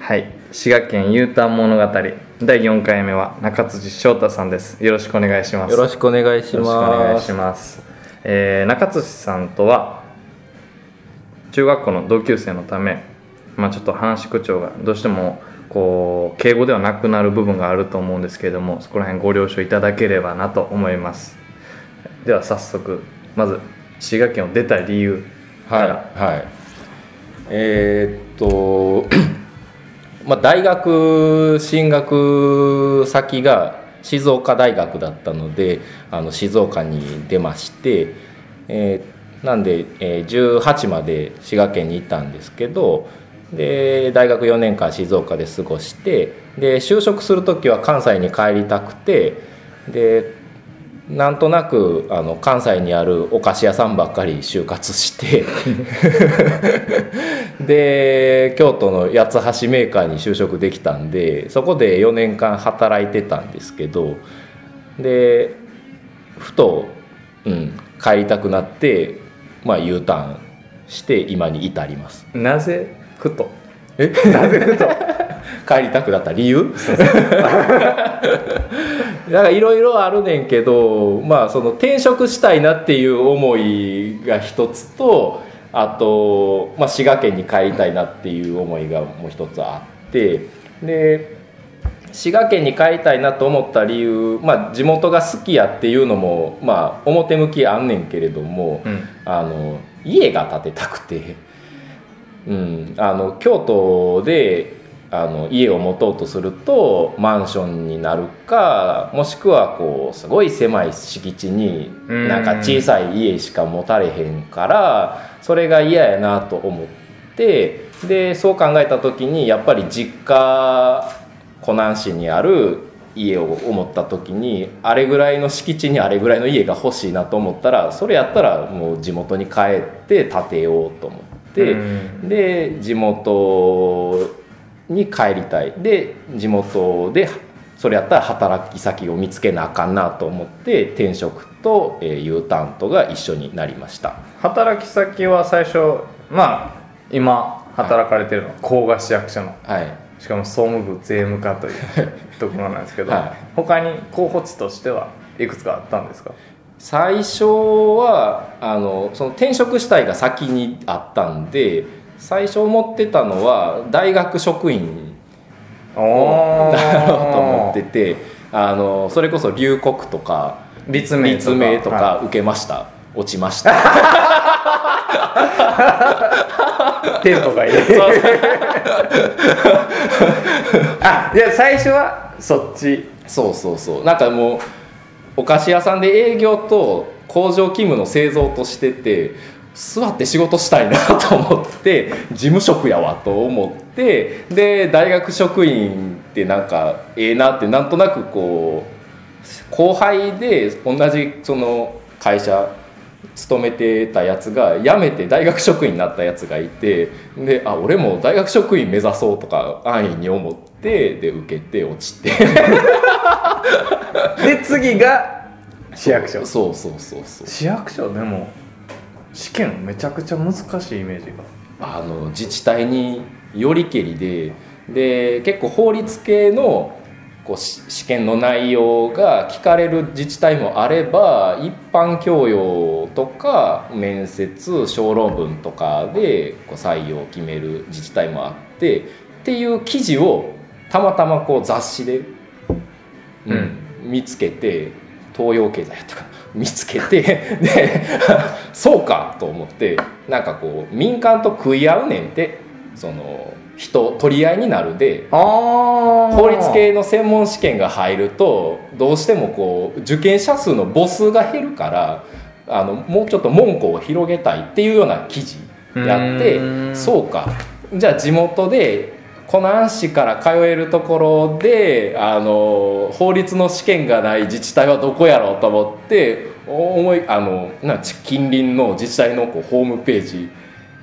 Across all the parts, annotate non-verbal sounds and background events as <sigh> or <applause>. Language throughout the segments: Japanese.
はい。滋賀県 U ターン物語。第4回目は中辻翔太さんです。よろしくお願いします。よろしくお願いしよろしくお願いますします、えー中辻さんとは中学校の同級生のため、まあ、ちょっと話し口調がどうしてもこう敬語ではなくなる部分があると思うんですけれどもそこら辺ご了承いただければなと思います。では早速まず滋賀県を出た理由はいはい。えーっとまあ大学進学先が静岡大学だったのであの静岡に出まして、えーなんで、えー18まで滋賀県にいたんですけどで大学4年間静岡で過ごしてで就職する時は関西に帰りたくてでなんとなくあの関西にあるお菓子屋さんばっかり就活して <laughs> で京都の八つ橋メーカーに就職できたんでそこで4年間働いてたんですけどでふと、うん、帰りたくなって、まあ、U ターンして今に至ります。なぜふと？え？<laughs> なぜふと？<laughs> 帰りたくなった理由？<laughs> なんかいろいろあるねんけどまあその転職したいなっていう思いが一つとあと、まあ、滋賀県に帰りたいなっていう思いがもう一つあってで滋賀県に帰りたいなと思った理由、まあ、地元が好きやっていうのも、まあ、表向きあんねんけれども、うん。あの家が建てたくて、うん、あの京都であの家を持とうとするとマンションになるかもしくはこうすごい狭い敷地にうんなんか小さい家しか持たれへんからそれが嫌やなと思ってでそう考えた時にやっぱり実家湖南市にある家を思った時にあれぐらいの敷地にあれぐらいの家が欲しいなと思ったらそれやったらもう地元に帰って建てようと思って、うん。で地元に帰りたい。で地元でそれやったら働き先を見つけなあかんなと思って転職と、えー U ターンとが一緒になりました。働き先は最初まあ今働かれてるのは甲賀市役所の。はい。しかも総務部税務課というところなんですけど、はい。他に候補地としてはいくつかあったんですか？最初はあのその転職したいが先にあったんで最初思ってたのは大学職員おをなろうと思っててあのそれこそ龍谷とか立命とか。とはか受けました、落ちました。い <laughs> テンポがいいあいや最初はそっち。そうそうそう。なんかもうお菓子屋さんで営業と工場勤務の製造としてて座って仕事したいなと思って事務職やわと思ってで大学職員ってなんかええなってなんとなくこう後輩で同じその会社勤めてたやつが辞めて大学職員になったやつがいてであ俺も大学職員目指そうとか安易に思ってで受けて落ちて。で次が市役所。そうそうそうそう。市役所でも試験めちゃくちゃ難しいイメージが。あの自治体によりけりでで結構法律系のこうし試験の内容が聞かれる自治体もあれば一般教養とか面接小論文とかでこう採用を決める自治体もあってっていう記事をたまたまこう雑誌で、うん見つけて東洋経済やったかな見つけて <laughs> でそうかと思ってなんかこう民間と食い合うねんってその人取り合いになるで法律系の専門試験が入るとどうしてもこう受験者数の母数が減るからあのもうちょっと門戸を広げたいっていうような記事やってん。そうか。じゃあ地元で湖南市から通えるところであの法律の試験がない自治体はどこやろうと思って思いあのな近隣の自治体のこうホームページ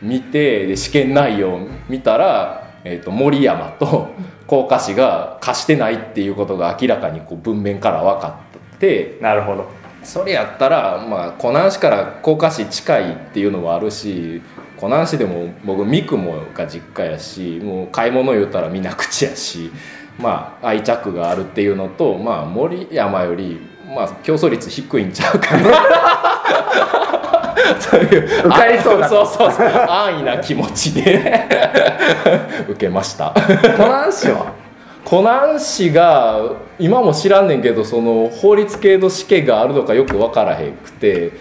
見てで試験内容見たら、えー、と森山と <laughs> 甲賀市が貸してないっていうことが明らかにこう文面から分かってなるほどそれやったら、まあ、湖南市から甲賀市近いっていうのもあるし湖南市でも僕三雲が実家やしもう買い物言うたら水口やしまあ愛着があるっていうのと、まあ、森山より、まあ、競争率低いんちゃうかな。<laughs> そういう受かりそうそうそうそう安易な気持ちで <laughs> 受けました。湖南市は？湖南市が今も知らんねんけどその法律系の試験があるのかよく分からへんくて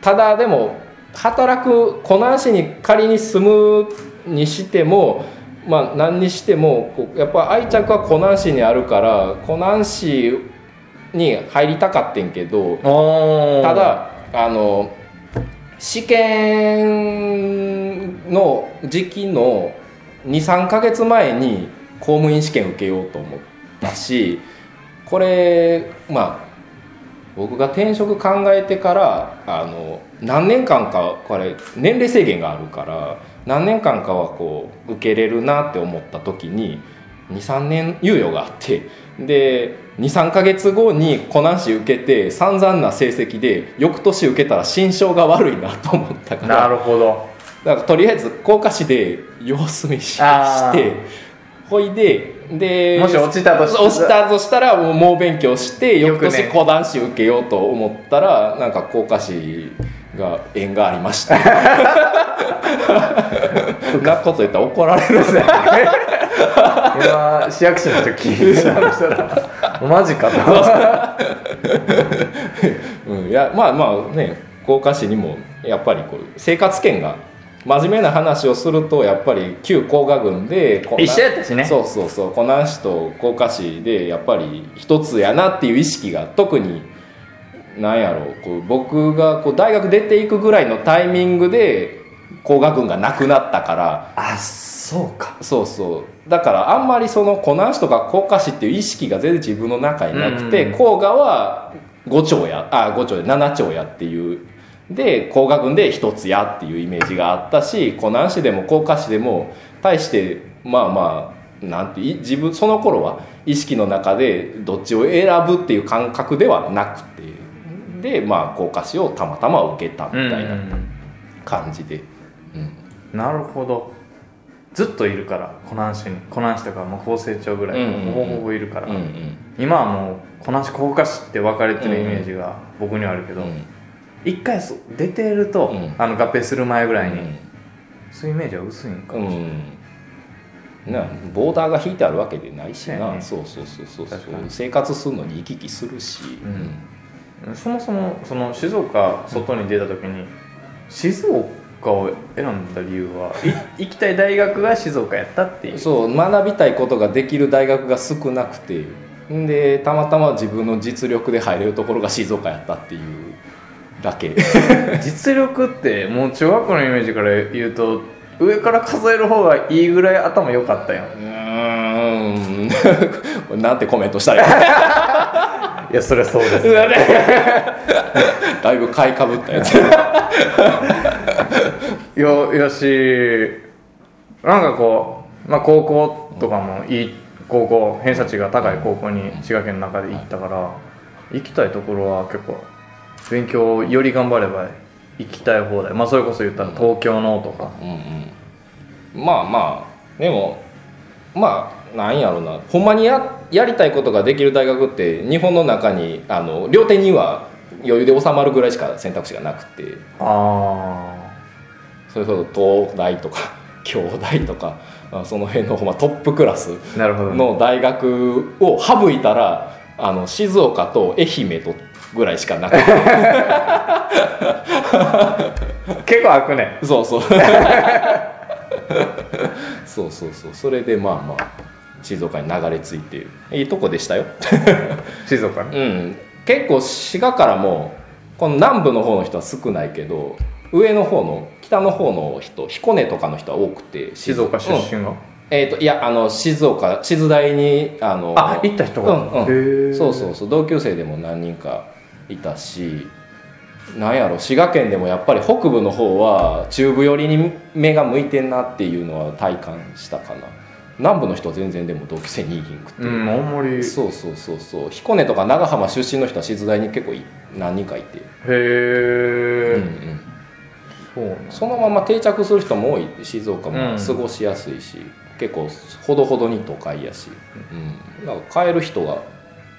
ただでも働く湖南市に仮に住むにしてもまあ何にしてもやっぱ愛着は湖南市にあるから湖南市に入りたかってんけどただあの試験の時期の23か月前に公務員試験受けようと思ったしこれまあ僕が転職考えてからあの何年間かこれ年齢制限があるから何年間かはこう受けれるなって思った時に23年猶予があってで23か月後に湖南市受けて散々な成績で翌年受けたら心象が悪いなと思ったからなるほど。だからとりあえず甲賀市で様子見してほいででもし落ちたとしたら落ちたとしたらもう猛勉強して翌翌年年講談師受けようと思ったらなんか甲賀市が縁がありました <laughs> そんなこと言ったら怒られるんですよ今市役所の時 <laughs> した。らマジかと。うん、いやまあまあね甲賀市にもやっぱりこう生活圏が真面目な話をするとやっぱり旧甲賀郡で一緒やったしね。そうそうそう湖南市と甲賀市でやっぱり一つやなっていう意識が特になんやろう。こう僕がこう大学出ていくぐらいのタイミングで甲賀郡がなくなったから。あそうか。そうそう。だからあんまりその湖南市とか甲賀市っていう意識が全然自分の中になくて、甲賀は5丁やあ5丁で7丁やっていうで甲賀郡で1つやっていうイメージがあったし湖南市でも甲賀市でも対してまあまあなんてい自分その頃は意識の中でどっちを選ぶっていう感覚ではなくてでまあ甲賀市をたまたま受けたみたいな感じで。うん。なるほど。ずっといるから湖南市に湖南市とかもう高成長ぐらいうんうんうん。ほぼほぼいるから、うんうん。今はもう湖南市甲賀市って分かれてるイメージが僕にはあるけど、うん一回出てると、うん。あの合併する前ぐらいに、うん。そういうイメージは薄いんかもしれない、うん、なボーダーが引いてあるわけでないしな、そうやね。そうそうそうそう生活するのに行き来するし、そもそもその静岡外に出た時に静岡を選んだ理由はい <laughs> 行きたい大学が静岡やったっていう。そう学びたいことができる大学が少なくて。んでたまたま自分の実力で入れるところが静岡やったっていうだけ。実力ってもう中学校のイメージから言うと上から数える方がいいぐらい頭良かったやん。うーん。<laughs> なんてコメントしたらいいいやそりゃそうです <laughs> だいぶ買いかぶったやつ。<laughs> よよし。なんかこう、まあ、高校とかもいい高校偏差値が高い高校に滋賀県の中で行ったから行きたいところは結構勉強をより頑張れば行きたい放題。まあそれこそ言ったら東京のとか。うんうん。まあまあでもまあなんやろな。ほんまにややりたいことができる大学って日本の中にあの両手には余裕で収まるぐらいしか選択肢がなくて。あそれこそ東大とか <laughs> 京大とかあその辺のまトップクラスあなるほど、ね、の大学を省いたらあの静岡と愛媛とぐらいしかなく。て結構開くね。そうそう。<laughs> そうそうそう。それでまあまあ静岡に流れ着いていいとこでしたよ。静岡ねうん。結構滋賀からもこの南部の方の人は少ないけど上の方の北の方の人彦根とかの人は多くて静岡出うん。身が、えー、といやあの静岡静大にあのあ行った人が、うんうん。そうそうそう。同級生でも何人かいたしなんやろ滋賀県でもやっぱり北部の方は中部寄りに目が向いてんなっていうのは体感したかな。南部の人は全然でも同級生にいひんくて、うんあんまり。そうそうそうそう。彦根とか長浜出身の人は静大に結構い何人かいて、へうんえ、うん、そうなんそのまま定着する人も多い静岡もうん。過ごしやすいし、結構ほどほどに都会やし、うん、だから帰る人が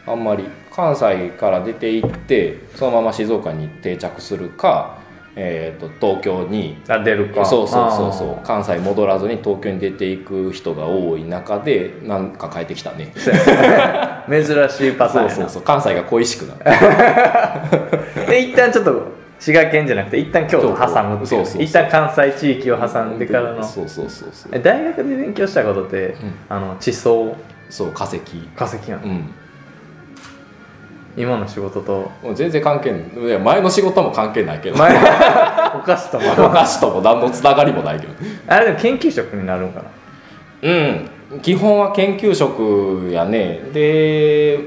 あんまり。関西から出て行ってそのまま静岡に定着するか、えー、と東京にあ出るか。そうそうそうそう。あ関西戻らずに東京に出ていく人が多い中でなんか帰ってきたね。<laughs> 珍しいパターンそうそうそう。関西が恋しくなる。<laughs> で一旦ちょっと滋賀県じゃなくて一旦京都挟むっていう。そうそうそう一旦関西地域を挟んでからの。そうそうそうそう。え大学で勉強したことって、ん。あの地層？そう化石。化石なの、うん今の仕事と。もう全然関係ない。いや前の仕事も関係ないけど。前 <laughs> お菓子とおも菓子とも何のつながりもないけどあれでも研究職になるんかな。うん。基本は研究職やね。で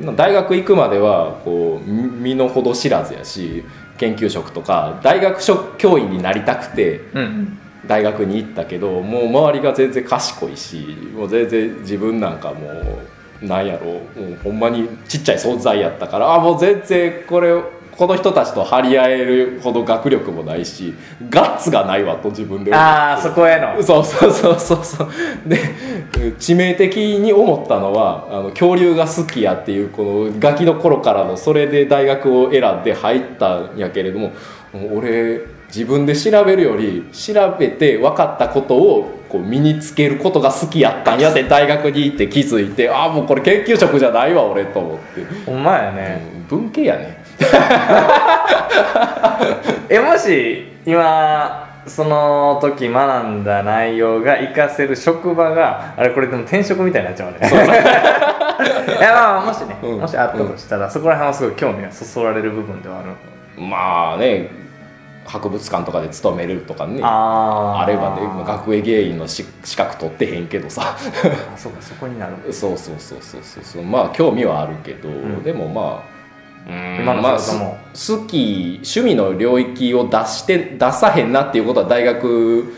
うん大学行くまではこうみ身の程知らずやし研究職とか大学職教員になりたくてうん。大学に行ったけどもう周りが全然賢いしもう全然自分なんかもうなんやろもうほんまにちっちゃい存在やったからあもう全然これこの人たちと張り合えるほど学力もないしガッツがないわと自分でああそこへの。そうそうそうそうそう。で致命的に思ったのはあの恐竜が好きやっていうこのガキの頃からのそれで大学を選んで入ったんやけれども俺自分で調べるより調べて分かったことをこう身につけることが好きやったんやで大学に行って気づいてああもうこれ研究職じゃないわ俺と思って、ほんまやね、うん文系やね。<laughs> えもし今その時学んだ内容が活かせる職場があれこれでも転職みたいになっちゃうね。<laughs> いやまあまあもしね、うん。もしあったとしたら、そこら辺はすごい興味がそそられる部分ではある。まあね博物館とかで勤めるとかねああればね学芸芸員のし資格取ってへんけどさ。あそうかそこになる。そうそうそうそうそうまあ興味はあるけど、ん。でもまあうん。今のまあ好き趣味の領域を出して出さへんなっていうことは大学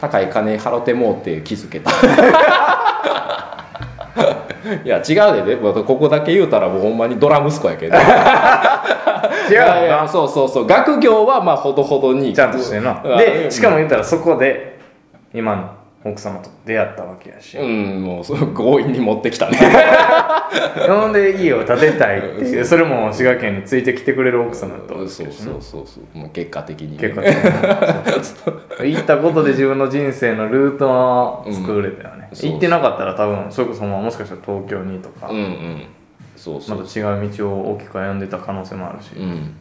高い金払ってもうて気づけた <laughs> いや違うで。ねここだけ言うたらもうほんまにドラ息子やけど。<laughs> 違うなそうそうそう。学業はまあほどほどに。ちゃんとしてんな。うん。でしかも言ったらそこで今の奥様と出会ったわけやし、うんもうそう強引に持ってきたね。<laughs> ほんで家を建てたいっていうそれも滋賀県についてきてくれる奥様とそうそうそうそう。もう結果的にね、結構 <laughs> 行ったことで自分の人生のルートを作れたよね、行ってなかったら多分それこそまあもしかしたら東京にとか、うんうんそうそう。また違う道を大きく歩んでた可能性もあるし、うん。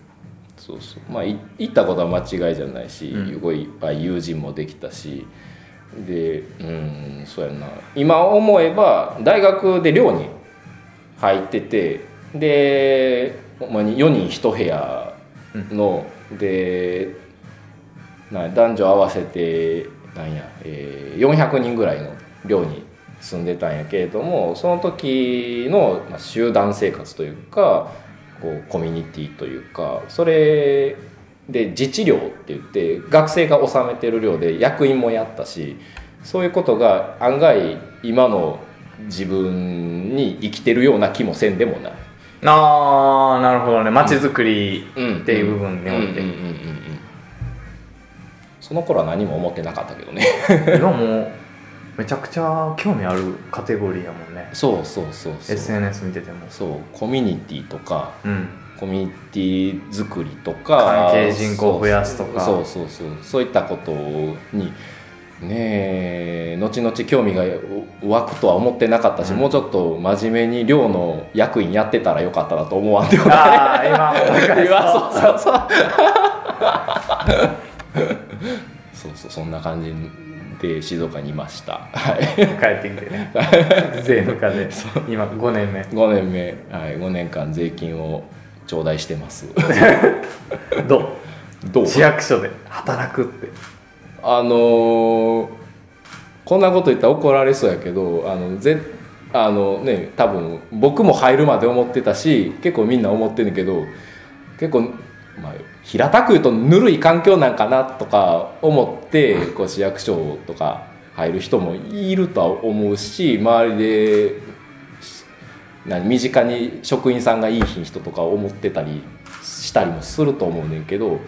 そうそう。まあい行ったことは間違いじゃないし、うん。すごいいっぱい友人もできたしでうんそうやな。今思えば大学で寮に入っててでほんまに4人1部屋の、でな男女合わせてなんや、えー400人ぐらいの寮に住んでたんやけれどもその時のまあ集団生活というかこうコミュニティというかそれで自治寮って言って学生が納めてる寮で役員もやったしそういうことが案外今の自分に生きてるような気もせんでもない。ああなるほどね。街づくりうん。っていう部分において、その頃は何も思ってなかったけどね。<laughs> 今もうめちゃくちゃ興味あるカテゴリーやもんね。そうそうそうそう。SNS 見てても。そうコミュニティとかうんコミュニティ作りとか関係人口を増やすとか。そうそうそうそういったことにねえ後々興味が湧くとは思ってなかったし、うん。もうちょっと真面目に寮の役員やってたらよかったなと思わんでもない。ああ今今 <laughs> そうそうそう。<laughs> そうそうそんな感じで静岡にいました。はい。帰ってきてね。<laughs> 税務課で。今5年目。5年目、はい、5年間税金を頂戴してます。<laughs> どう？どう？市役所で働くって。あのーこんなこと言ったら怒られそうやけどあのぜあのね多分僕も入るまで思ってたし結構みんな思ってんけど結構、まあ、平たく言うとぬるい環境なんかなとか思ってこう市役所とか入る人もいるとは思うし周りで何身近に職員さんがいい人とか思ってたりしたりもすると思うねんけど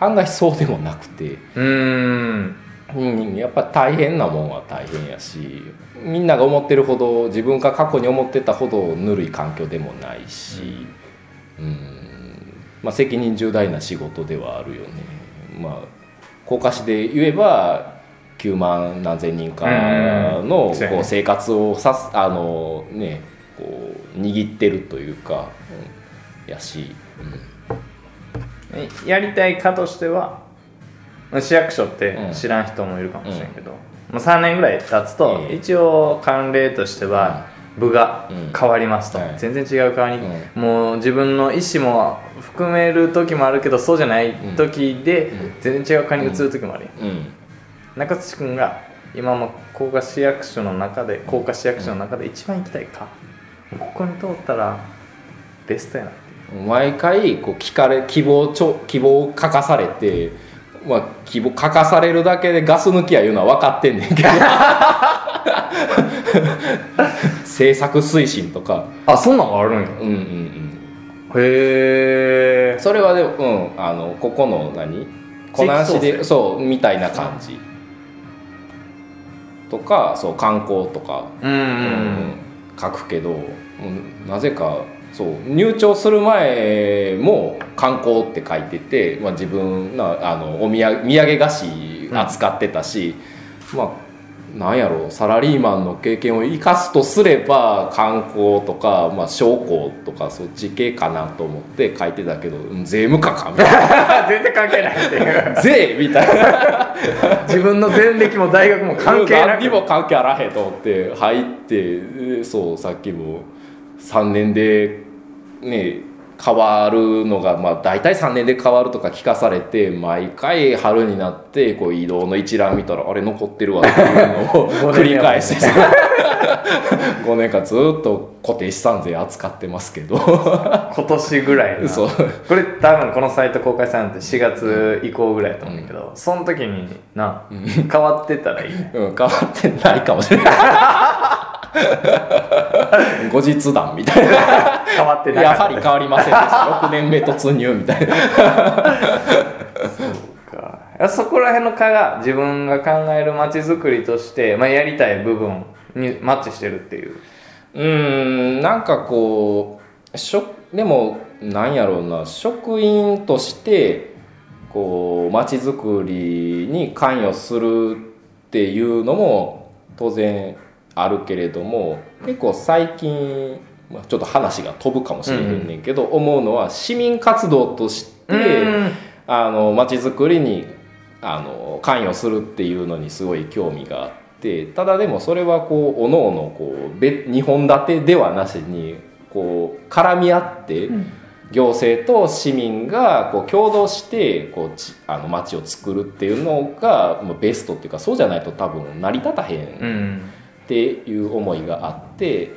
案外そうでもなくて、うーん。うん、やっぱ大変なもんは大変やしみんなが思ってるほど自分が過去に思ってたほどぬるい環境でもないし、うん。まあ、責任重大な仕事ではあるよね。まあ高架市で言えば9万何千人かのこう生活をさすあのね握ってるというか、うんやし、やりたいかとしてはまあ市役所ってうん。知らん人もいるかもしれんけど、まあ、3年ぐらい経つとうん。一応慣例としては部がうん。変わりますと、はい。全然違う側に、もう自分の意思も含める時もあるけどそうじゃない時で全然違う側に移る時もある中津君が今も高架市役所の中で高架市役所の中で一番行きたいか、ここに通ったらベストやな毎回こう聞かれ希望ちょ希望を書かされて、まあ、希望書かされるだけでガス抜きやいうのは分かってんねんけど。<laughs> 政策推進とか。あそんなんがあるんや。うんうんうん。へえ。それはでも、うん、あのここの何？こなしでそうみたいな感じ。とかそう観光とか。うん。うんうん書くけど、なぜかそう入庁する前も観光って書いてて、まあ、自分なあのお土産土産菓子扱ってたし、まあなんやろうサラリーマンの経験を生かすとすれば観光とか、まあ、商工とかそっち系かなと思って書いてたけどうん税務課かみたい <laughs> 全然関係ないっていう。な <laughs> 税みたいな。<laughs> 自分の前歴も大学も関係な何にくも関係あらへんと思って入ってでそうさっきも3年でね変わるのが、まあ、大体3年で変わるとか聞かされて毎回春になってこう移動の一覧見たらあれ残ってるわっていうのを <laughs> 繰り返して。5 <laughs> 年間ずっと固定資産税扱ってますけど。<laughs> 今年ぐらいな。そう。これ多分このサイト公開されるのって4月以降ぐらいだと思うんだけど、その時にな、変わってたらいいね。うん、変わってないかもしれない <laughs> 後日談みたいな。変わってなやはり変わりませんでした。6年目突入みたいな。かいやそこら辺の科が自分が考える街づくりとして、まあ、やりたい部分にマッチしてるっていう。うーんなんかこうしょでもなんやろうな。職員としてこう街づくりに関与するっていうのも当然あるけれども結構最近、まあ、ちょっと話が飛ぶかもしれへんねんけど、思うのは市民活動として、うん。あの街づくりにあの関与するっていうのにすごい興味があってただでもそれはこうおのおのこう別2本立てではなしにこう絡み合って、行政と市民がこう共同してこうちあの街を作るっていうのがまあベストっていうかそうじゃないと多分成り立たへんうんっていう思いがあって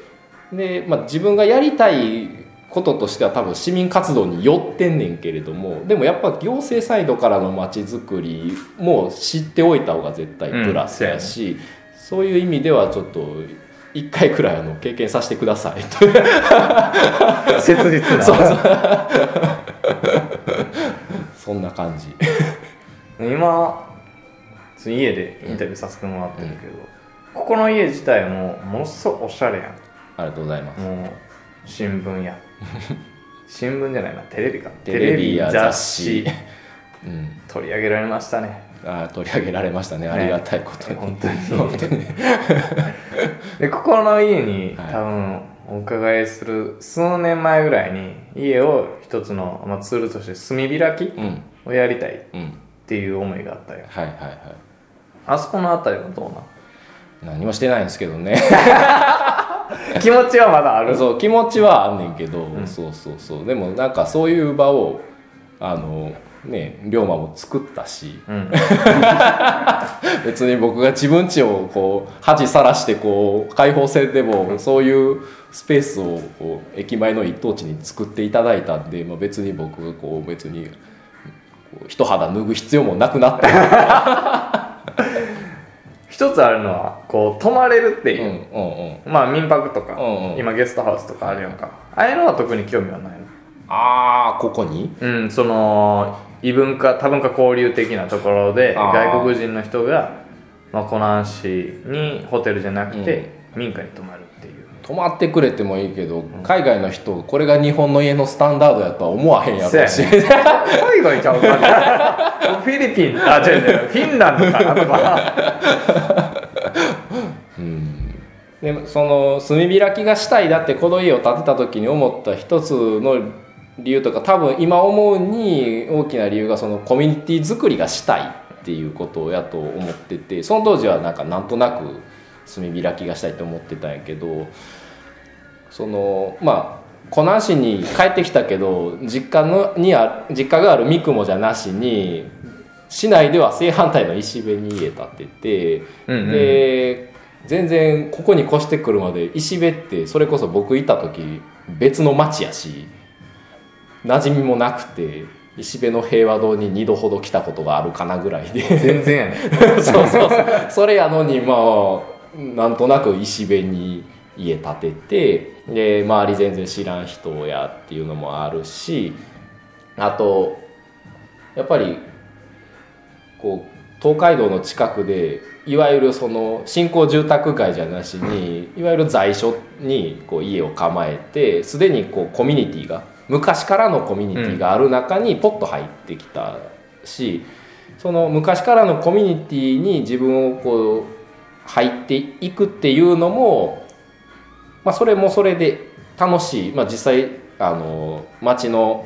で、まあ、自分がやりたいこととしては多分市民活動に寄ってんねんけれどもでもやっぱ行政サイドからのまちづくりも知っておいた方が絶対プラスやし、そういう意味ではちょっと一回くらいあの経験させてください。と切実な。<laughs> そうそう。そんな感じ。今家でインタビューさせてもらってるけど、ここの家自体もものすごいおしゃれやありがとうございます。んもう新聞や。<laughs> 新聞じゃないな。テレビか。テレビや雑誌。うん。取り上げられましたね。あ取り上げられましたね。ありがたいことに、本当に。本当に。<laughs> でここの家にはい。多分お伺いする数年前ぐらいに家を一つの、まあ、ツールとして炭開きうん。をやりたいっうん。ていう思いがあったよ。はいはいはい。あそこのあたりはどうなん何もしてないんですけどね。<laughs> 気持ちはまだある。そう気持ちはあんねんけど、そうそうそう。でもなんかそういう場をあのね龍馬も作ったしうん。<laughs> 別に僕が自分家をこう恥さらしてこう開放せんでもそういうスペースをこう駅前の一等地に作っていただいたんで、まあ、別に僕がこう別にこう一肌脱ぐ必要もなくなった <laughs> 一つあるのはこう泊まれるってう。んいう、まあ民泊とか、今ゲストハウスとかあるやんか、ああいうのは特に興味はない。のああここに？うんその異文化多文化交流的なところで外国人の人が、まあ、湖南市にホテルじゃなくて、民家に泊ま泊まってくれてもいいけど、海外の人これが日本の家のスタンダードやとは思わへんやろうし、そう海外ちゃうか。なフィリピンあ違う違う。フィンランドかなとか。でその炭開きがしたいだってこの家を建てた時に思った一つの理由とか多分今思うに大きな理由がそのコミュニティ作りがしたいっていうことやと思っててその当時はなんかなんとなく炭開きがしたいと思ってたんやけどそのまあ湖南市に帰ってきたけど実家のにあ実家がある三雲じゃなしに市内では正反対の石部に家建てて、うんうん。で全然ここに越してくるまで石部ってそれこそ僕いた時別の町やし馴染みもなくて石部の平和堂に2度ほど来たことがあるかなぐらいで。全然 <laughs> そうそう。それやのにまあなんとなく石部に家建ててで周り全然知らん人やっていうのもあるしあとやっぱりこう東海道の近くでいわゆるその新興住宅街じゃなしにいわゆる在所にこう家を構えてすでにこうコミュニティが昔からのコミュニティがある中にポッと入ってきたし、その昔からのコミュニティに自分をこう入っていくっていうのも、まあ、それもそれで楽しい、まあ、実際あの町の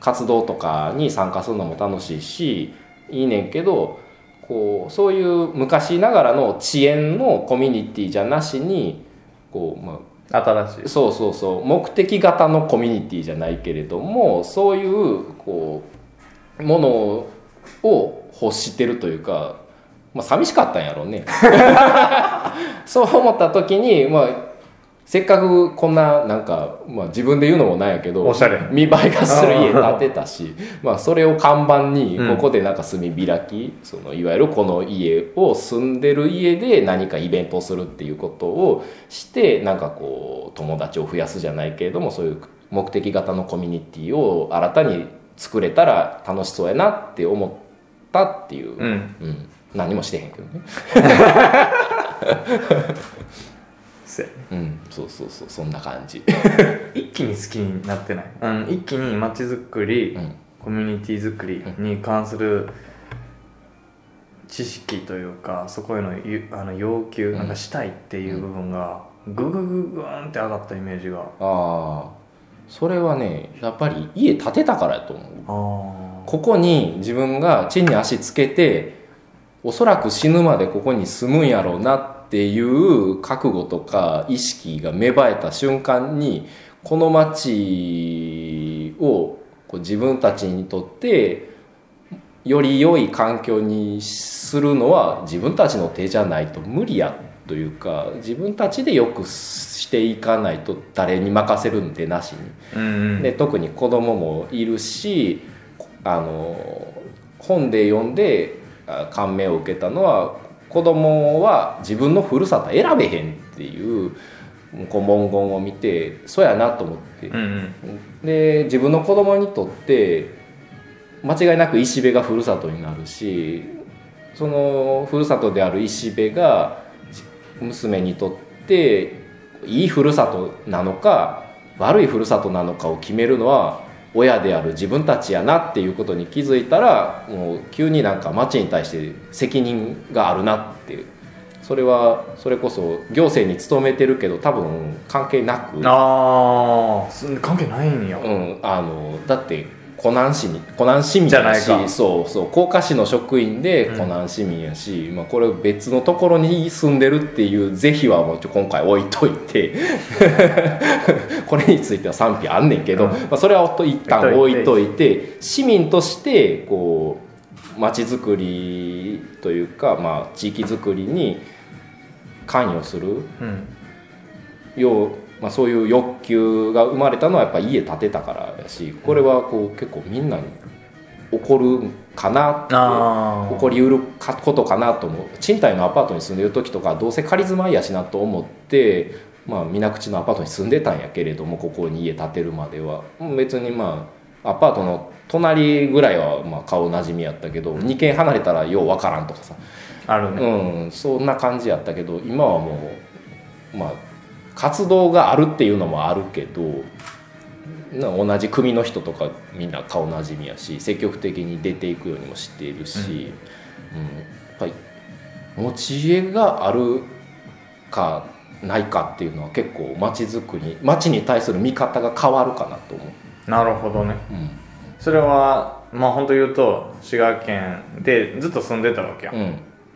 活動とかに参加するのも楽しいしいいねんけどこうそういう昔ながらの遅延のコミュニティじゃなしにこう、まあ、新しい。そうそうそう。目的型のコミュニティじゃないけれどもそういうこうものを欲してるというか、まあ、寂しかったんやろうね。<laughs> そう思った時に、まあ、せっかくこんななんか、まあ、自分で言うのもなんやけどおしゃれ。見栄えがする家建てたしまあそれを看板にうん。ここでなんか炭開き、そのいわゆるこの家を住んでる家で何かイベントをするっていうことをしてなんかこう友達を増やすじゃないけれどもそういう目的型のコミュニティを新たに作れたら楽しそうやなって思ったっていう、うん。うん何もしてへんけどね。せやうんそうそうそうそんな感じ。<laughs> 一気に好きになってない、うん、一気に街づくり、うん。コミュニティ作りに関する知識というかそこへのゆあの要求、なんかしたいっていう部分がググググーンって上がったイメージが。ああそれはねやっぱり家建てたからやと思う。あここに自分が地に足つけておそらく死ぬまでここに住むんやろうなっていう覚悟とか意識が芽生えた瞬間にこの町をこう自分たちにとってより良い環境にするのは自分たちの手じゃないと無理やというか自分たちでよくしていかないと誰に任せるんでなしに。で特に子供もいるしあの本で読んであ感銘を受けたのは子供は自分のふるさと選べへんっていうこう文言を見てそうやなと思って。うんうん。で自分の子供にとって間違いなく石部がふるさとになるしそのふるさとである石部がじ娘にとっていいふるさとなのか悪いふるさとなのかを決めるのは親である自分たちやなっていうことに気づいたらもう急になんか町に対して責任があるなってそれはそれこそ行政に勤めてるけど多分関係なく。ああ関係ないんや、うん、あのだって湖南市に湖南市民やしじゃないか。そうそう甲賀市の職員でうん。湖南市民やし、まあ、これ別のところに住んでるっていう是非はもうちょ今回置いといて <laughs> これについては賛否あんねんけど、うん。まあ、それは一旦置置いといて市民としてこう町づくりというか、まあ、地域づくりに関与するうん。よう、まあ、そういう欲求が生まれたのはやっぱ家建てたからやしこれはこう結構みんなに起こるかなって起こりうるかことかなと思う。賃貸のアパートに住んでる時とかどうせ仮住まいやしなと思ってまあ、水口のアパートに住んでたんやけれどもここに家建てるまでは。別にまあアパートの隣ぐらいはまあ顔なじみやったけど、2軒離れたらようわからんとかさ、あるね、うん、そんな感じやったけど今はもうまあ活動があるっていうのもあるけどな同じ組の人とかみんな顔なじみやし積極的に出ていくようにもしているし、うん。やっぱり持ち家があるかないかっていうのは結構街づくり街に対する見方が変わるかなと思う。なるほどね。うん。それはまあ本当言うと滋賀県でずっと住んでたわけよ、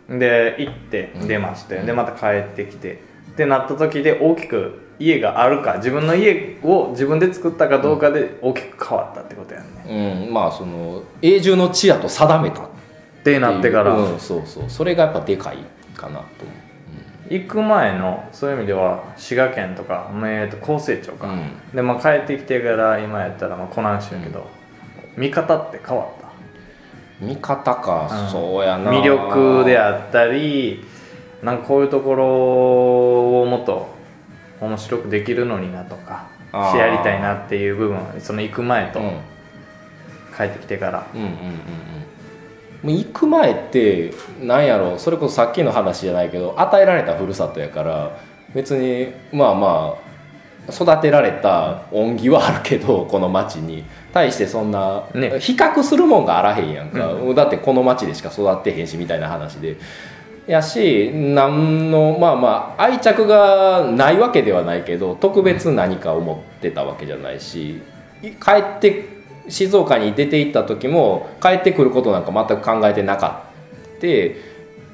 うん。で行って出まして、でまた帰ってきてってなった時で大きく家があるか自分の家を自分で作ったかどうかで大きく変わったってことやんね、うん、まあその永住の地やと定めた。ってなってから、う。ん、そうそう。それがやっぱでかいかなと。思う、行く前のそういう意味では滋賀県とか、まあえーと高成長か、うん。でまあ帰ってきてから今やったらまあ湖南市やけど、見方って変わった？見方か、うん。そうやな。魅力であったりなんかこういうところをもっと面白くできるのになとかしてやりたいなっていう部分その行く前とうん。帰ってきてから、うんうんうんうん。もう行く前ってなんやろそれこそさっきの話じゃないけど与えられたふるさとやから別にまあまあ育てられた恩義はあるけどこの町に。対してそんな、ね。比較するもんがあらへんやんか、だってこの町でしか育ってへんしみたいな話でやしなんのまあまあ愛着がないわけではないけど特別何か思ってたわけじゃないし帰って静岡に出て行った時も帰ってくることなんか全く考えてなかった。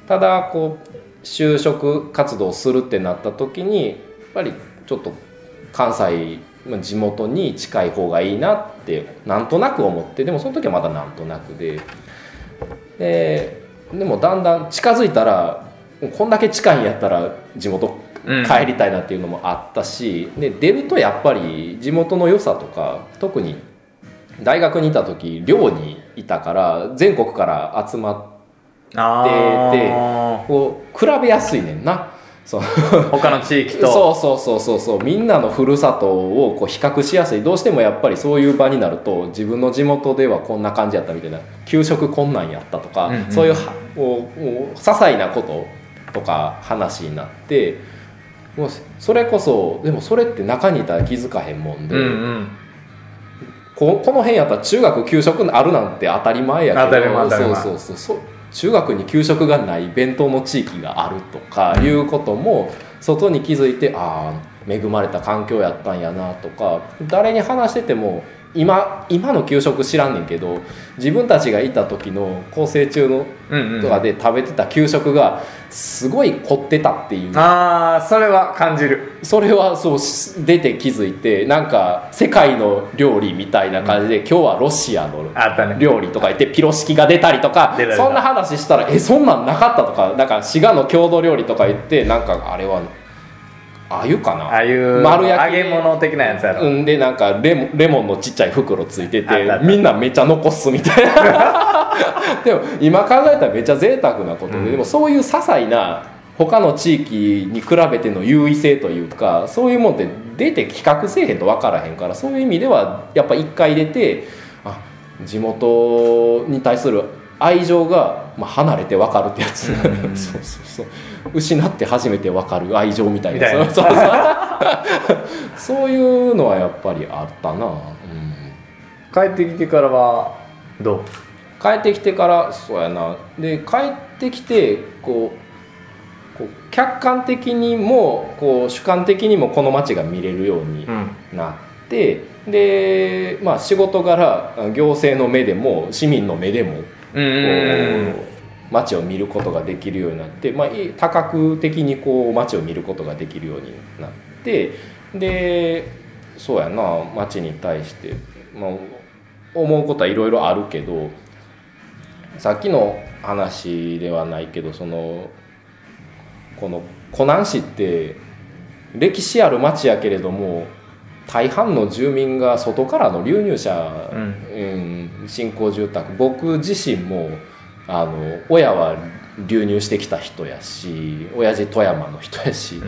ただこう就職活動するってなった時にやっぱりちょっと関西まあ地元に近い方がいいなってなんとなく思ってでもその時はまだなんとなくで。ででもだんだん近づいたらこんだけ近いんやったら地元うん。帰りたいなっていうのもあったし、で出るとやっぱり地元の良さとか特に大学にいた時寮にいたから全国から集まってあこう比べやすいねんなそう。ー他の地域と。そうそうそうそう。そうみんなのふるさとをこう比較しやすい。どうしてもやっぱりそういう場になると自分の地元ではこんな感じやったみたいな。給食こんなんやったとか、うんうんそういう些細なこととか話になってもうそれこそでもそれって中にいたら気づかへんもんで、うんうん。ここの辺やったら中学給食あるなんて当たり前やけど当たり前。そうそうそう中学に給食がない弁当の地域があるとかいうことも外に気づいてああ恵まれた環境やったんやなとか誰に話してても今今の給食知らんねんけど自分たちがいた時の構成中のうんうんとかで食べてた給食がすごい凝ってたっていう。ああそれは感じる。それはそうし出て気づいてなんか世界の料理みたいな感じで、今日はロシアの料理とか言ってピロシキが出たりとかそんな話したらえそんなんなかったとかなんか滋賀の郷土料理とか言ってなんかあれはあゆかな？ああいう丸焼き。揚げ物的なやつやろ、うんでなんかレモンレモンのちっちゃい袋ついててみんなめっちゃ残すみたいな。<laughs> でも今考えたらめっちゃ贅沢なことで、うん。でもそういう些細な他の地域に比べての優位性というかそういうもんって出て比較せえへんと分からへんからそういう意味ではやっぱ一回出てあ地元に対する愛情が、まあ、離れて分かるってやつ、うん。そうそうそう。失って初めて分かる。愛情みたいな。<laughs> そういうのはやっぱりあったな、うん、帰ってきてからはどう？帰ってきてからそうやな。で帰ってきてこうこう客観的にもこう主観的にもこの街が見れるようにうん。なって、で、まあ、仕事柄行政の目でも市民の目でもこうんう街を見ることができるようになって、まあ、い多角的にこう街を見ることができるようになってでそうやな街に対して、まあ、思うことはいろいろあるけどさっきの話ではないけどそのこの湖南市って歴史ある町やけれども大半の住民が外からの流入者、うん。うん新興住宅僕自身もあの親は流入してきた人やし親父富山の人やし、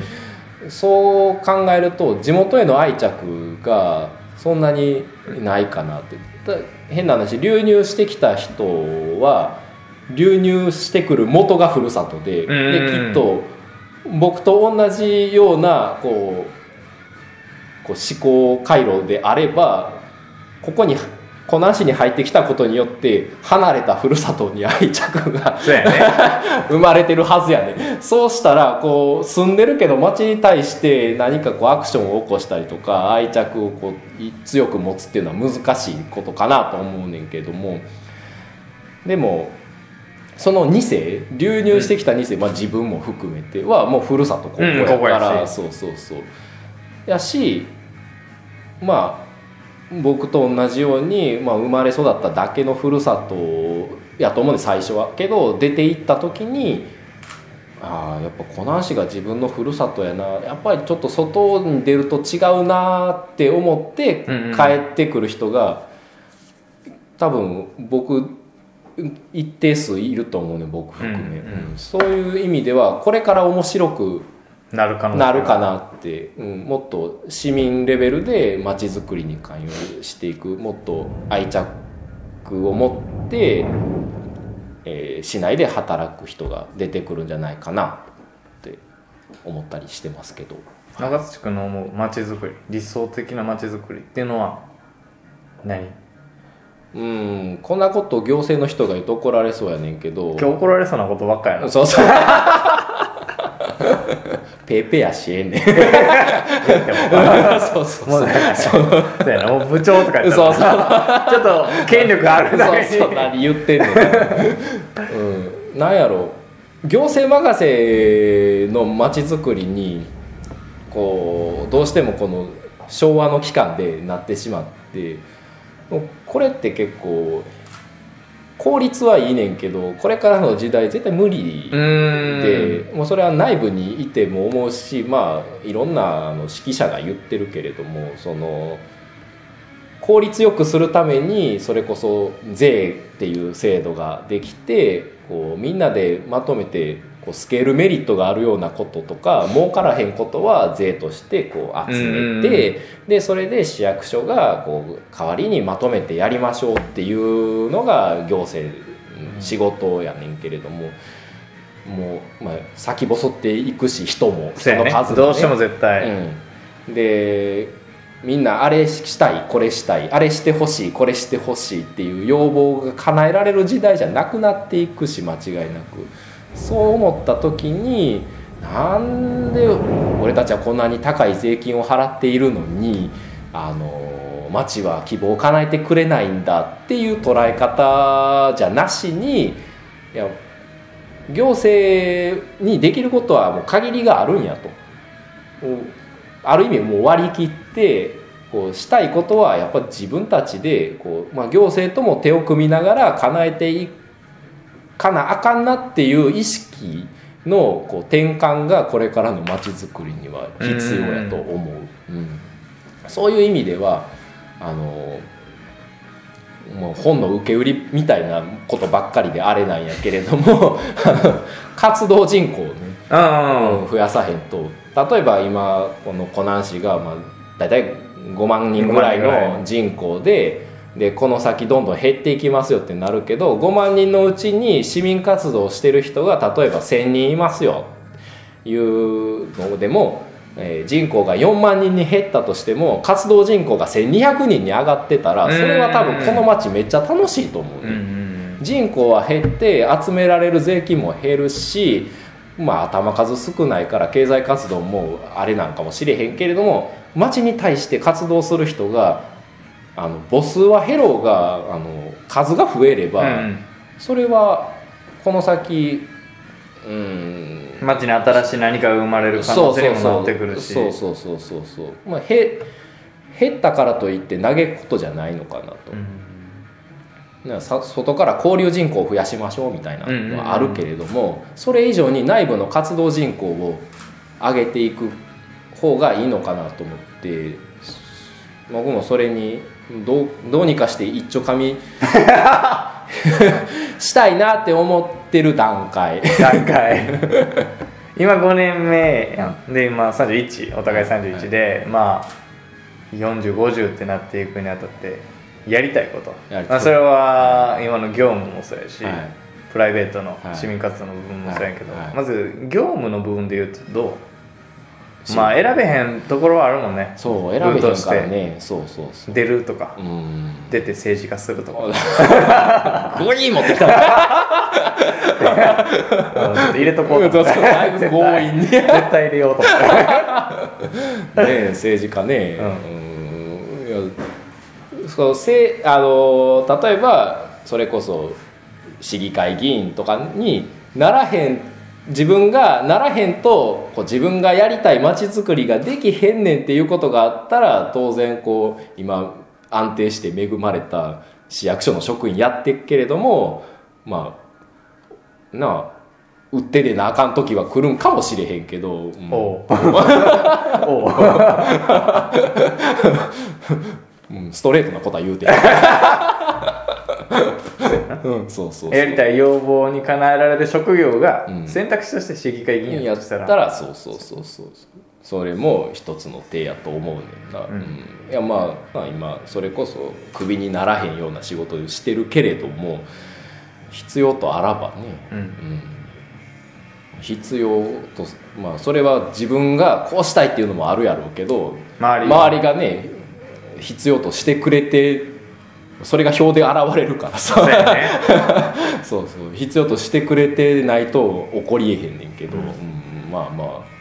そう考えると地元への愛着がそんなにないかなって。だ変な話流入してきた人は流入してくる元がふるさとでうん。できっと僕と同じようなこうこう思考回路であればここにこの足に入ってきたことによって離れたふるさとに愛着が <laughs> 生まれてるはずやね。そうしたらこう住んでるけど町に対して何かこうアクションを起こしたりとか愛着をこうい強く持つっていうのは難しいことかなと思うねんけども。でもその2世流入してきた2世、まあ、自分も含めてはもうふるさとここやから、そうそうそう。やしまあ僕と同じように、まあ、生まれ育っただけのふるさとやと思うんで最初は。けど出て行った時にああやっぱ湖南市が自分のふるさとやな。やっぱりちょっと外に出ると違うなって思って帰ってくる人が多分僕一定数いると思うね僕含め、そういう意味ではこれから面白くなるかなって、うん、もっと市民レベルでまちづくりに関与していくもっと愛着を持って、えー市内で働く人が出てくるんじゃないかなって思ったりしてますけど。長津地区の思う街づくり理想的な街づくりっていうのは何？うんこんなこと行政の人が言うと怒られそうやねんけど。今日怒られそうなことばっかやな。そうそう <laughs> ペーペーやしええねん。<laughs> そうそうそう。そうやな。もう部長とか言ったそうそう。らちょっと権力あるだけに。そうそう。何言ってんのうん。なんやろ。行政任せの街づくりにこうどうしてもこの昭和の期間でなってしまってこれって結構効率はいいねんけどこれからの時代絶対無理でもうそれは内部にいても思うしまあいろんなあの指揮者が言ってるけれどもその効率よくするためにそれこそ税っていう制度ができてこうみんなでまとめてこうスケールメリットがあるようなこととか儲からへんことは税としてこう集めてでそれで市役所がこう代わりにまとめてやりましょうっていうのが行政仕事やねんけれども。もう、まあ、先細っていくし人も人の数も、ね、どうしても絶対、うん、でみんなあれしたいこれしたいあれしてほしいこれしてほしいっていう要望が叶えられる時代じゃなくなっていくし間違いなくそう思った時になんで俺たちはこんなに高い税金を払っているのにあの町は希望を叶えてくれないんだっていう捉え方じゃなしにいや行政にできることはもう限りがあるんやと。ある意味もう割り切ってこうしたいことはやっぱ自分たちでこう、まあ、行政とも手を組みながら叶えていかなあかんなっていう意識のこう転換がこれからの街づくりには必要やと思う、うん、そういう意味ではあのもう本の受け売りみたいなことばっかりであれなんやけれども <laughs> 活動人口をねあ増やさへんと。例えば今この湖南市がまあ大体5万人ぐらいの人口ででこの先どんどん減っていきますよってなるけど5万人のうちに市民活動をしてる人が例えば1,000人いますよ。いうのでも、えー人口が4万人に減ったとしても活動人口が1,200人に上がってたらそれは多分この町めっちゃ楽しいと思うね、人口は減って集められる税金も減るしまあ頭数少ないから経済活動もあれなんかもしれへんけれども町に対して活動する人があの母数は減ろうがあの数が増えれば、うん。それはこの先うん。街に新しい何かが生まれる可能性にもなってくるし。そうそうそうそうそう。まあへ減ったからといって嘆くことじゃないのかなと、うん。なさ外から交流人口を増やしましょうみたいなのはあるけれども、それ以上に内部の活動人口を上げていく方がいいのかなと思って僕もそれにどうどうにかして一丁紙したいなって思ってる段階。段階。<laughs> 今5年目やん。で今31お互い31で、まあ4050ってなっていくにあたってやりたいこと。まあ、それは今の業務もそうやし、はい。プライベートのはい。市民活動の部分もそうやけど、はい。はい。まず業務の部分で言うとどう？まあ選べへんところはあるもんね。そう選べへんからね。そうそうそう。出るとか、うん。出て政治家するとか。グイーン持ってきた。入れとこうと思っ強引に。ね絶対入れようと思って。政治家ね。ううん。いやそうせあの例えばそれこそ市議会議員とかにならへん自分がならへんとこう自分がやりたい街づくりができへんねんっていうことがあったら当然こう今安定して恵まれた市役所の職員やってっけれどもまあなあ打ってでなあかん時は来るんかもしれへんけど、うん。おう。<laughs> ん、ストレートなことは言うてるうん、そうそうやりたい要望に叶えられる職業がうん。選択肢として市議会議員やったら。たらそうそうそうそう。それも一つの手やと思うねんな、ん。うん。いやまあ、まあ今それこそクビにならへんような仕事をしてるけれども必要とあらばね、うん。うん。必要とまあそれは自分がこうしたいっていうのもあるやろうけど周りが。周りがね必要としてくれてそれが表で現れるからさ。そうやね。<laughs> そうそう。必要としてくれてないと起こりえへんねんけど、うん。まあまあ。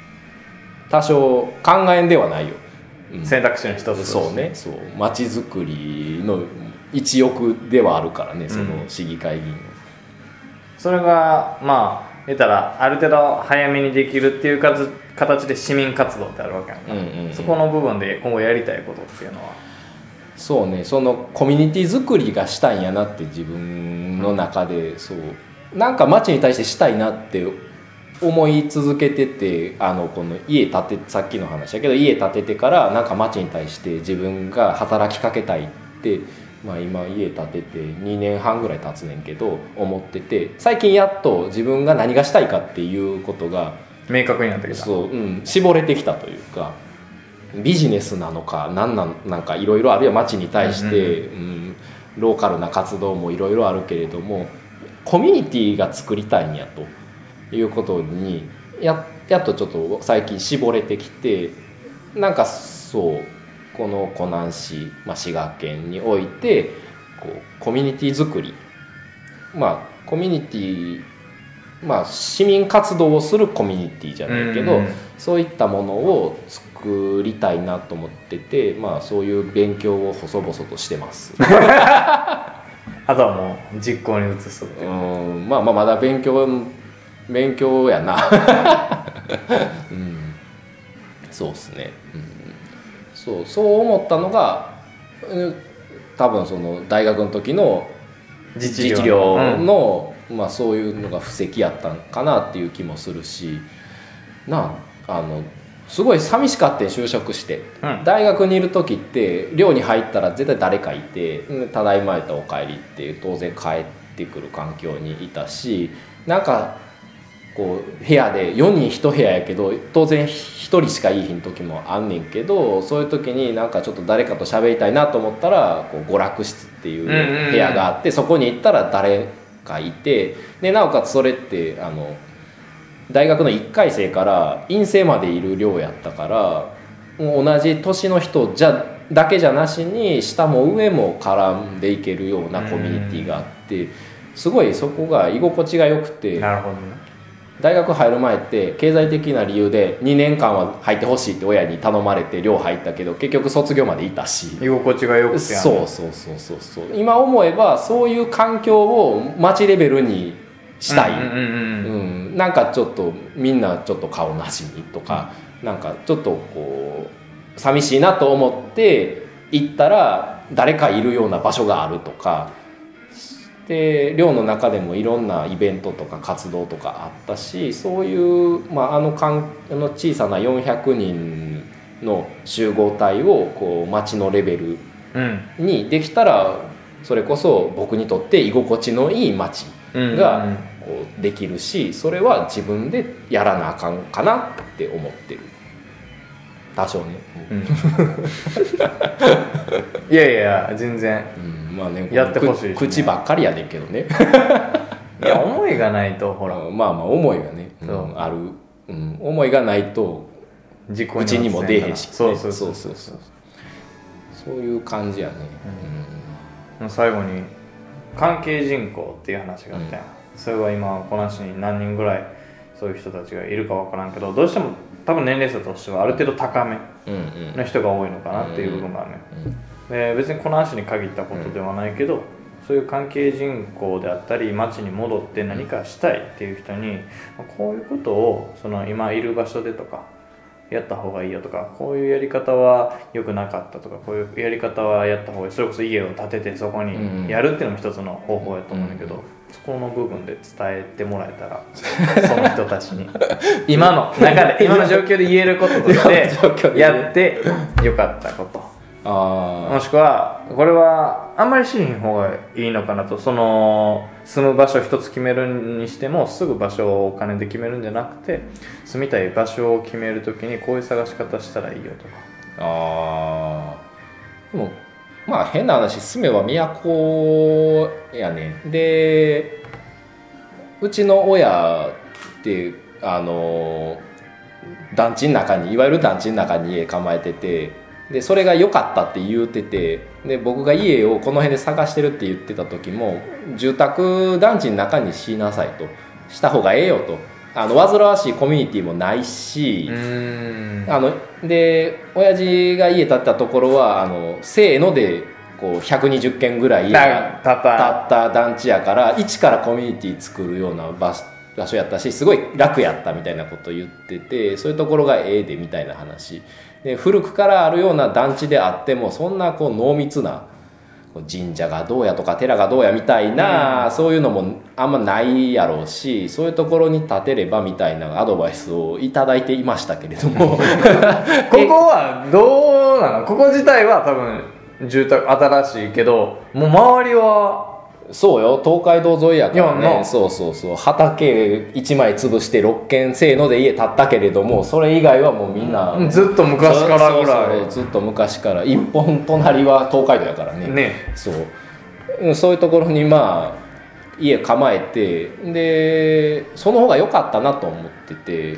多少考えんではないよ、うん。選択肢の一つそうね。そう。街づくりの一翼ではあるからねそのうん市議会議員の、それがまあ言ったらある程度早めにできるっていうかず形で市民活動ってあるわけやんか、うんうんうん。そこの部分で今後やりたいことっていうのはそうねそのコミュニティ作りがしたいんやなって自分の中で、そう。なんか街に対してしたいなって思い続けててあのこの家建てさっきの話だけど家建ててからなんか街に対して自分が働きかけたいって、まあ、今家建てて2年半ぐらい経つねんけど思ってて最近やっと自分が何がしたいかっていうことが明確になってきた。そう、うん、絞れてきたというかビジネスなのか何なんなんかいろいろある。いは街に対して、うんローカルな活動もいろいろあるけれどもコミュニティが作りたいんやということにややっとちょっと最近絞れてきてなんかそうこの湖南市、まあ、滋賀県においてこうコミュニティ作りまあコミュニティまあ市民活動をするコミュニティじゃないけど、うんそういったものを作りたいなと思っててまあそういう勉強を細々としてます。<laughs> あとはもう実行に移すってう。んまあまあまだ勉強勉強やな。<laughs> うん。そうっすね、うん、そうそう思ったのがうん多分その大学の時の自治療の、まあ、そういうのが布石やったんかなっていう気もするしなああのすごい寂しかった就職して、うん。大学にいる時って寮に入ったら絶対誰かいて「うんただいまやったらお帰り」って当然帰ってくる環境にいたしなんかこう部屋で4人1部屋やけど当然1人しかいい日の時もあんねんけどそういう時になんかちょっと誰かと喋りたいなと思ったらこう娯楽室っていう部屋があってそこに行ったら誰かいてでなおかつそれってあの大学の1回生から院生までいる寮やったから同じ年の人じゃだけじゃなしに下も上も絡んでいけるようなコミュニティがあってすごいそこが居心地が良くてなるほどね。大学入る前って経済的な理由で2年間は入ってほしいって親に頼まれて寮入ったけど結局卒業までいたし。居心地が良くてそうそうそうそうそう。今思えばそういう環境を町レベルにしたい、うんうんうんうんうん、なんかちょっとみんなちょっと顔なしにとか、なんかちょっとこう寂しいなと思って行ったら誰かいるような場所があるとかで寮の中でもいろんなイベントとか活動とかあったしそういう、まあ、あのかんあの小さな400人の集合体をこう町のレベルうん。にできたらそれこそ僕にとって居心地のいい街うんがうんここうできるしそれは自分でやらなあかんかなって思ってる。多少ね、いやいや全然。うん。まあねやってほしいしね。く口ばっかりやねんけどね。<laughs> いや思いがないとほら。まあまあ思いがね、う。んある、うん、思いがないと自己うちにも出えへんし、ね、そうそうそそううそうそう。そういう感じやね、もう最後に関係人口っていう話があったやん、それは今この話に何人ぐらいそういう人たちがいるか分からんけどどうしても多分年齢層としてはある程度高めの人が多いのかなっていう部分があるね、で別にこの話に限ったことではないけど、そういう関係人口であったり町に戻って何かしたいっていう人にまあこういうことをその今いる場所でとかやった方がいいよとかこういうやり方は良くなかったとかこういうやり方はやった方がいいそれこそ家を建ててそこうん。にやるっていうのも一つの方法やと思うんだけど、そこの部分で伝えてもらえたら <laughs> その人たちに。今の中で今の状況で言えることとして <laughs> でやってよかったことあもしくはこれはあんまりしひん方がいいのかなと。その住む場所一つ決めるにしてもすぐ場所をお金で決めるんじゃなくて住みたい場所を決めるときにこういう探し方したらいいよとか。あー。でもまあ変な話住めば都やねでうちの親ってあの団地の中にいわゆる団地の中に家構えててでそれが良かったって言うててで僕が家をこの辺で探してるって言ってた時も住宅団地の中にしなさいと。した方がええよと。あの煩わしいコミュニティもないし、ん。あので親父が家建ったところはあのせーのでこう120軒ぐらい家がた建た。った団地やから一からコミュニティ作るような場所場所やったしすごい楽やったみたいなこと言っててそういうところがええでみたいな話で古くからあるような団地であってもそんなこう濃密な神社がどうやとか寺がどうやみたいな、そういうのもあんまないやろうしそういうところに建てればみたいなアドバイスをいただいていましたけれども。<laughs> ここはどうなの？ここ自体は多分住宅新しいけどもう周りはそうよ東海道沿いやからね。そうそうそう。畑1枚潰して6軒せーので家建ったけれどもそれ以外はもうみんな、ずっと昔からぐらい。ずっと昔から。一本隣は東海道やからね。ね。そう。うんそういうところにまあ家構えてでその方が良かったなと思ってて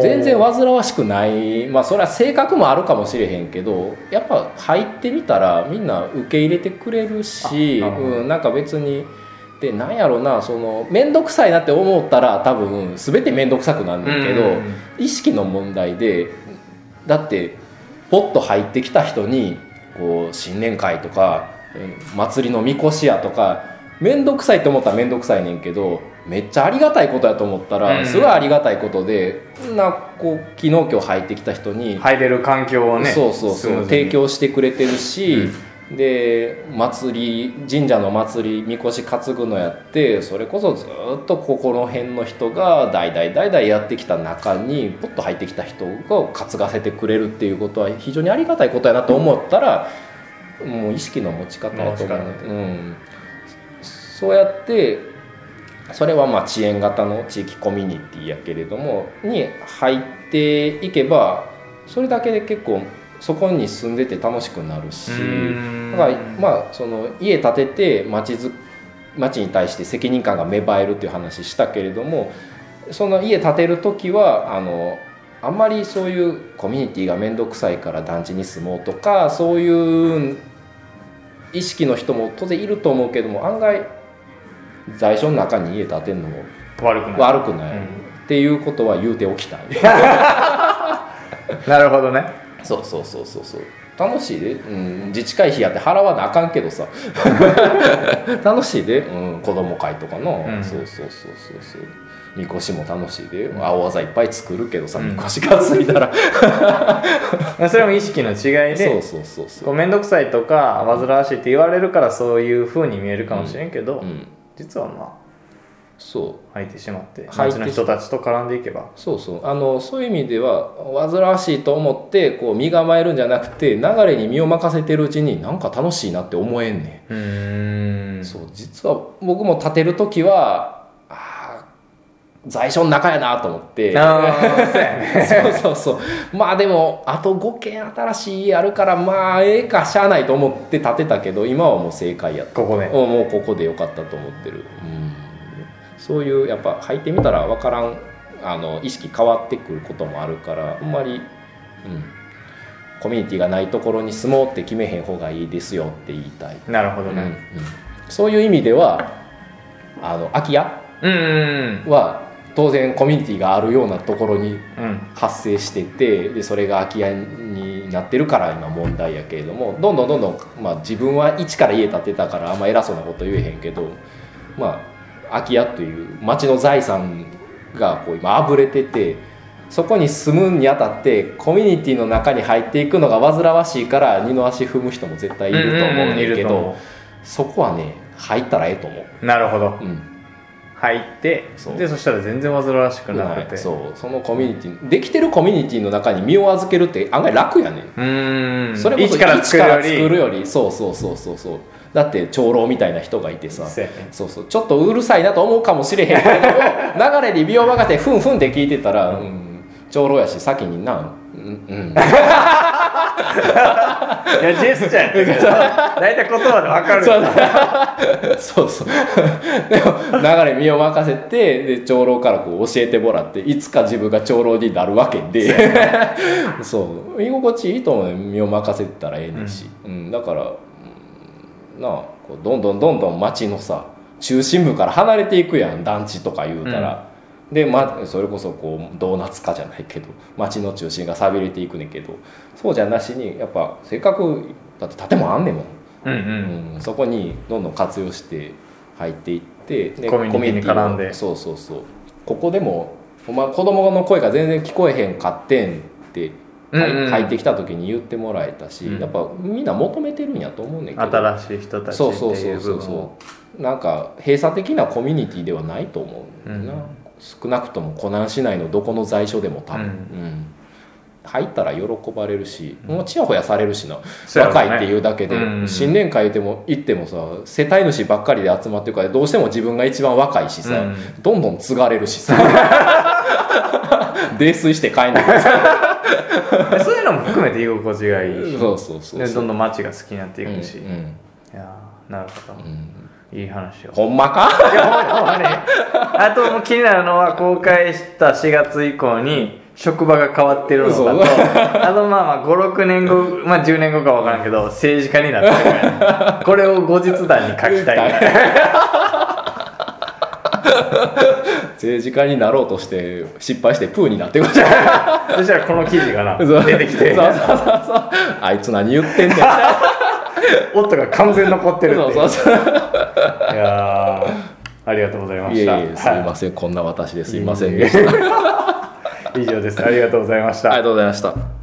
全然煩わしくない。まあそれは性格もあるかもしれへんけどやっぱ入ってみたらみんな受け入れてくれるしうん、なんか別にでなんやろなその面倒くさいなって思ったら多分全て面倒くさくなるんだけど、うん。意識の問題でだってポッと入ってきた人にこう新年会とかうん祭りのみこしやとか面倒くさいと思ったら面倒くさいねんけどめっちゃありがたいことやと思ったら、うん。すごいありがたいことでなこう昨日今日入ってきた人に、入れる環境をねそうそうそう提供してくれてるし、で祭り神社の祭りみこし担ぐのやってそれこそずっとここの辺の人が代々代々やってきた中にポッと入ってきた人が担がせてくれるっていうことは非常にありがたいことやなと思ったら、もう意識の持ち方やと思う、うん、そうやってそれはまあ遅延型の地域コミュニティやけれどもに入っていけばそれだけで結構そこに住んでて楽しくなるしうん。だからまあその家建てて町づ町に対して責任感が芽生えるっていう話したけれどもその家建てる時はあのあんまりそういうコミュニティが面倒くさいから団地に住もうとかそういう意識の人も当然いると思うけども案外在所の中に家建てるのも悪くない。悪くない、うん。っていうことは言うておきた。い <laughs> なるほどね。そうそうそうそうそう。楽しいで、うん、自治会費やって払わなあかんけどさ。<laughs> 楽しいで、うん、子供会とかの、うん。そうそうそうそうそう。みこしも楽しいで、青技いっぱい作るけどさうん。みこし担いだら、<laughs> それも意識の違いでそうそうそうそう。面倒くさいとか煩わしいって言われるからそういうふうに見えるかもしれんけど、うん実はまそう。あ入ってしまって入っの人たちと絡んでいけば。そうそう。あのそういう意味では煩わしいと思ってこう身構えるんじゃなくて流れに身を任せてるうちになんか楽しいなって思えんねん。うーん。そう実は僕も立てる時はあ在所の中やなと思って。<laughs> そうそうそうまあでもあと5軒新しい家あるからまあええかしゃあないと思って建てたけど今はもう正解やった。ここでうんもうここでよかったと思ってる、うん、そういうやっぱ入ってみたら分からんあの意識変わってくることもあるからあんまり、うん、コミュニティがないところに住もうって決めへん方がいいですよって言いたい、なるほどうんうん。ねそういう意味ではあの空き家は当然コミュニティがあるようなところにうん。発生しててでそれが空き家になってるから今問題やけれどもどんどんどんどん、まあ、自分は一から家建てたからあんま偉そうなこと言えへんけどまあ空き家という町の財産がこう今あぶれててそこに住むにあたってコミュニティの中に入っていくのが煩わしいから二の足踏む人も絶対いると思うねんいるけどそこはね入ったらええと思う。う。なるほど。うん入ってそう。でそしたら全然煩わしくなくて。そう。そのコミュニティできてるコミュニティの中に身を預けるって案外楽やねん。うーん。それこそ一から作るより。一から作るよりそうそうそうそうそう。だって長老みたいな人がいてさ。そうそうちょっとうるさいなと思うかもしれへんけれども <laughs> 流れに身を任せてふんふんって聞いてたら、うん、長老やし先になうんうん。<laughs> いやジェスチャーやけど大体言葉で分かる。そう。<laughs> そうでも流れ身を任せてで長老からこう教えてもらっていつか自分が長老になるわけで。そう居心地いいと思うね身を任せてたらええねんし、うん。だから、うんなあこうどんどんどんどん町のさ中心部から離れていくやん団地とか言うたら、で、ま、それこそこうドーナツ化じゃないけど町の中心が寂れていくねんけどそうじゃなしにやっぱせっかくだって建物あんねんもん。うんううんん、そこにどんどん活用して入っていってでコミュニティに絡んで。そうそうそう。ここでもお前子供の声が全然聞こえへんかってんって、うんうん。入ってきた時に言ってもらえたし、うん。やっぱみんな求めてるんやと思うねんけど。新しい人たちそうってそうそうそういう部分をそう。なんか閉鎖的なコミュニティではないと思う、うんな少なくとも湖南市内のどこの在所でも多分、うん。うん。入ったら喜ばれるし、もうちやほやされるしな、若いっていうだけで、うん。新年会でも行ってもさ世帯主ばっかりで集まってるからどうしても自分が一番若いしさ、うん。どんどん継がれるしさ。<laughs> 泥酔して帰んないで <laughs> そういうのも含めて居心地がいいし。そうそうそうでどんどん街が好きになっていくし、いうんうん。やーなるほど、うんいい話をほんまか？いやほんまに。ほんまにあともう気になるのは公開した4月以降に職場が変わってるのかと。あとまあまあ56年後まあ10年後か分からんけど政治家になってるからこれを後日談に書きたい。政治家になろうとして失敗してプーになってくるじゃんそしたらこの記事がな出てきて。そうそうそうそう。あいつ何言ってんねん夫が完全残ってるっていう。そうそうそう。いやーありがとうございました。いえいえすいません。こんな私ですいませんでした。以上です。ありがとうございました。ありがとうございました